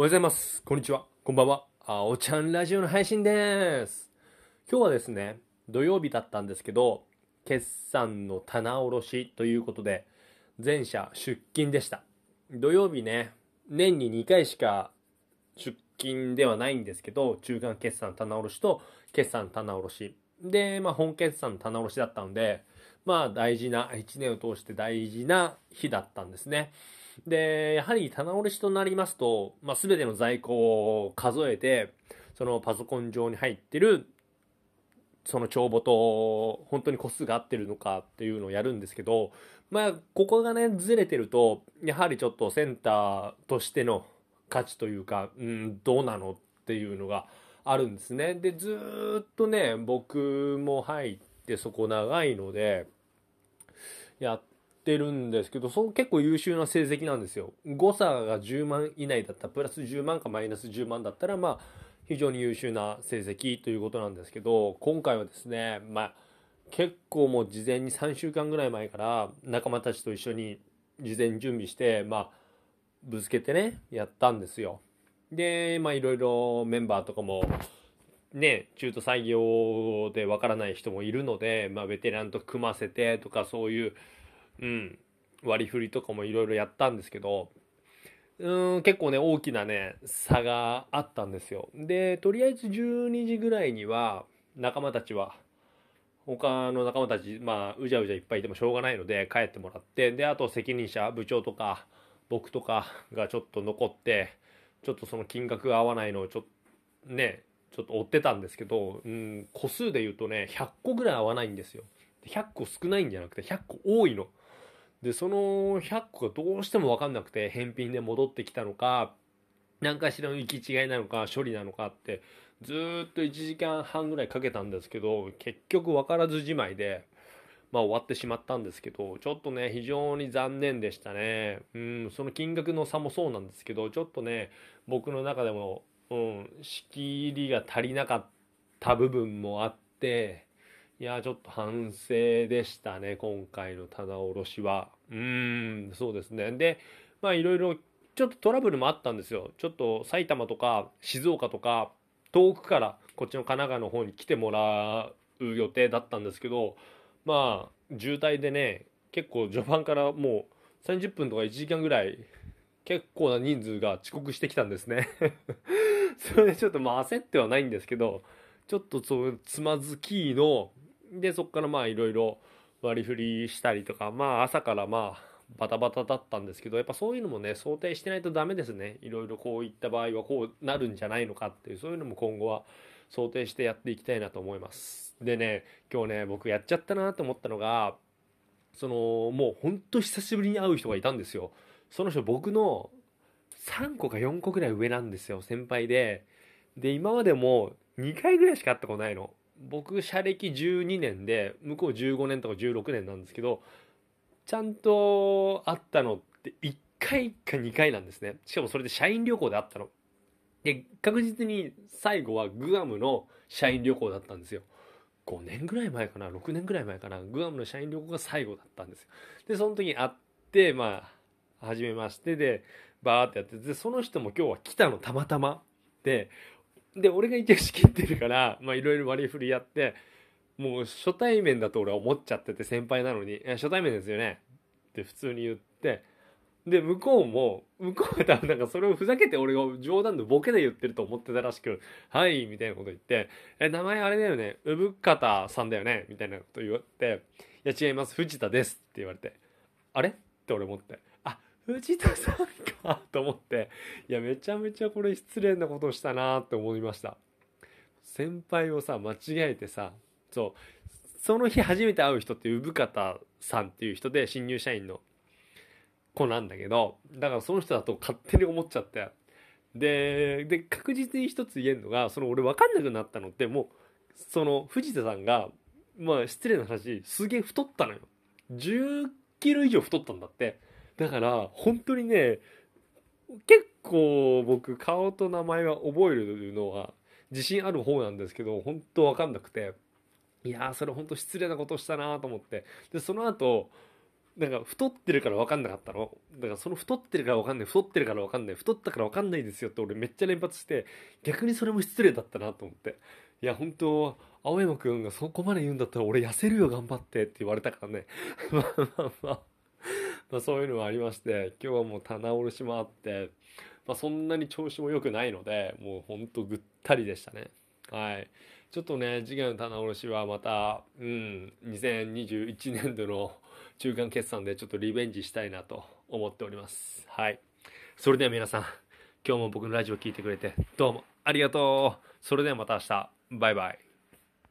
おはようございます。こんにちは。こんばんは。あおちゃんラジオの配信です。今日はですね、土曜日だったんですけど、決算の棚卸しということで、全社出勤でした。土曜日ね、年に2回しか出勤ではないんですけど、中間決算棚卸しと決算棚卸し。で、まあ本決算棚卸しだったので、まあ大事な、1年を通して大事な日だったんですね。で、やはり棚卸しとなりますと、まあ、全ての在庫を数えて、そのパソコン上に入ってる、その帳簿と本当に個数が合ってるのかっていうのをやるんですけど、まあ、ここがね、ずれてると、やはりちょっとセンターとしての価値というか、うん、どうなのっていうのがあるんですね。で、ずっとね、僕も入ってそこ長いので、やっってるんですけど、その結構優秀な成績なんですよ。誤差が10万以内だった、プラス10万かマイナス10万だったら、まあ、非常に優秀な成績ということなんですけど、今回はですね、まあ、結構もう事前に3週間ぐらい前から仲間たちと一緒に事前準備して、まあ、ぶつけてね、やったんですよ。で、まあ、いろいろメンバーとかも、ね、中途採用でわからない人もいるので、まあ、ベテランと組ませてとかそういう、うん、割り振りとかもいろいろやったんですけど、うん、結構ね、大きなね、差があったんですよ。で、とりあえず12時ぐらいには、仲間たちは、他の仲間たち、まあ、うじゃうじゃいっぱいいてもしょうがないので、帰ってもらって、で、あと責任者、部長とか、僕とかがちょっと残って、ちょっとその金額が合わないのをちょっと、ね、ちょっと追ってたんですけど、うん、個数で言うとね、100個ぐらい合わないんですよ。100個少ないんじゃなくて、100個多いの。で、その100個がどうしても分かんなくて、返品で戻ってきたのか、何かしらの行き違いなのか、処理なのかって、ずっと1時間半ぐらいかけたんですけど、結局分からずじまいで、まあ終わってしまったんですけど、ちょっとね、非常に残念でしたね。うん、その金額の差もそうなんですけど、ちょっとね、僕の中でも、うん、仕切りが足りなかった部分もあって、いや、ちょっと反省でしたね、今回の棚卸しは。うーん、そうですね。で、まあいろいろ、ちょっとトラブルもあったんですよ。ちょっと埼玉とか静岡とか、遠くからこっちの神奈川の方に来てもらう予定だったんですけど、まあ、渋滞でね、結構序盤からもう30分とか1時間ぐらい、結構な人数が遅刻してきたんですね。それでちょっとまあ焦ってはないんですけど、ちょっとそうつまずきの、で、そこからまあいろいろ割り振りしたりとか、まあ朝からまあバタバタだったんですけど、やっぱそういうのもね、想定してないとダメですね。いろいろこういった場合はこうなるんじゃないのかっていう、そういうのも今後は想定してやっていきたいなと思います。でね、今日ね、僕やっちゃったなと思ったのが、その、もうほんと久しぶりに会う人がいたんですよ。その人僕の3個か4個ぐらい上なんですよ、先輩で。で、今までも2回ぐらいしか会ったことないの。僕、社歴12年で、向こう15年とか16年なんですけど、ちゃんと会ったのって1回か2回なんですね。しかもそれで社員旅行で会ったの。で、確実に最後はグアムの社員旅行だったんですよ。5年ぐらい前かな、6年ぐらい前かな、グアムの社員旅行が最後だったんですよ。で、その時に会って、まあ、初めましてで、バーってやって、で、その人も今日は来たの、たまたま。で、で、俺が一応仕切ってるから、まあいろいろ割り振りやって、もう初対面だと俺は思っちゃってて、先輩なのに、初対面ですよね。って普通に言って、で、向こうも、向こうは多分なんかそれをふざけて俺が冗談でボケで言ってると思ってたらしく、はい、みたいなこと言って、え、名前あれだよね、産方さんだよね。みたいなこと言って、いや違います、藤田です。って言われて、あれ？って俺思って、藤田さんかと思って、いや、めちゃめちゃこれ失礼なことしたなって思いました。先輩をさ、間違えてさ、そう、その日初めて会う人って産方さんっていう人で新入社員の子なんだけど、だからその人だと勝手に思っちゃって。で、で、確実に一つ言えるのが、その俺分かんなくなったのって、もう、その藤田さんが、まあ失礼な話、すげえ太ったのよ。10キロ以上太ったんだって。だから、本当にね、結構僕、顔と名前は覚えるのは自信ある方なんですけど、本当分かんなくて。いやー、それ本当失礼なことしたなと思って。で、その後、なんか太ってるから分かんなかったの。だからその太ってるから分かんない、太ってるから分かんない、太ったから分かんないですよって俺めっちゃ連発して、逆にそれも失礼だったなと思って。いや、本当青山くんがそこまで言うんだったら俺痩せるよ頑張ってって言われたからね。まあまあまあ。まあそういうのもありまして、今日はもう棚卸しもあって、まあそんなに調子も良くないので、もうほんとぐったりでしたね。はい。ちょっとね、次回の棚卸しはまた、うん、2021年度の 中間決算でちょっとリベンジしたいなと思っております。はい。それでは皆さん、今日も僕のラジオ聴いてくれてどうもありがとう。それではまた明日。バイバイ。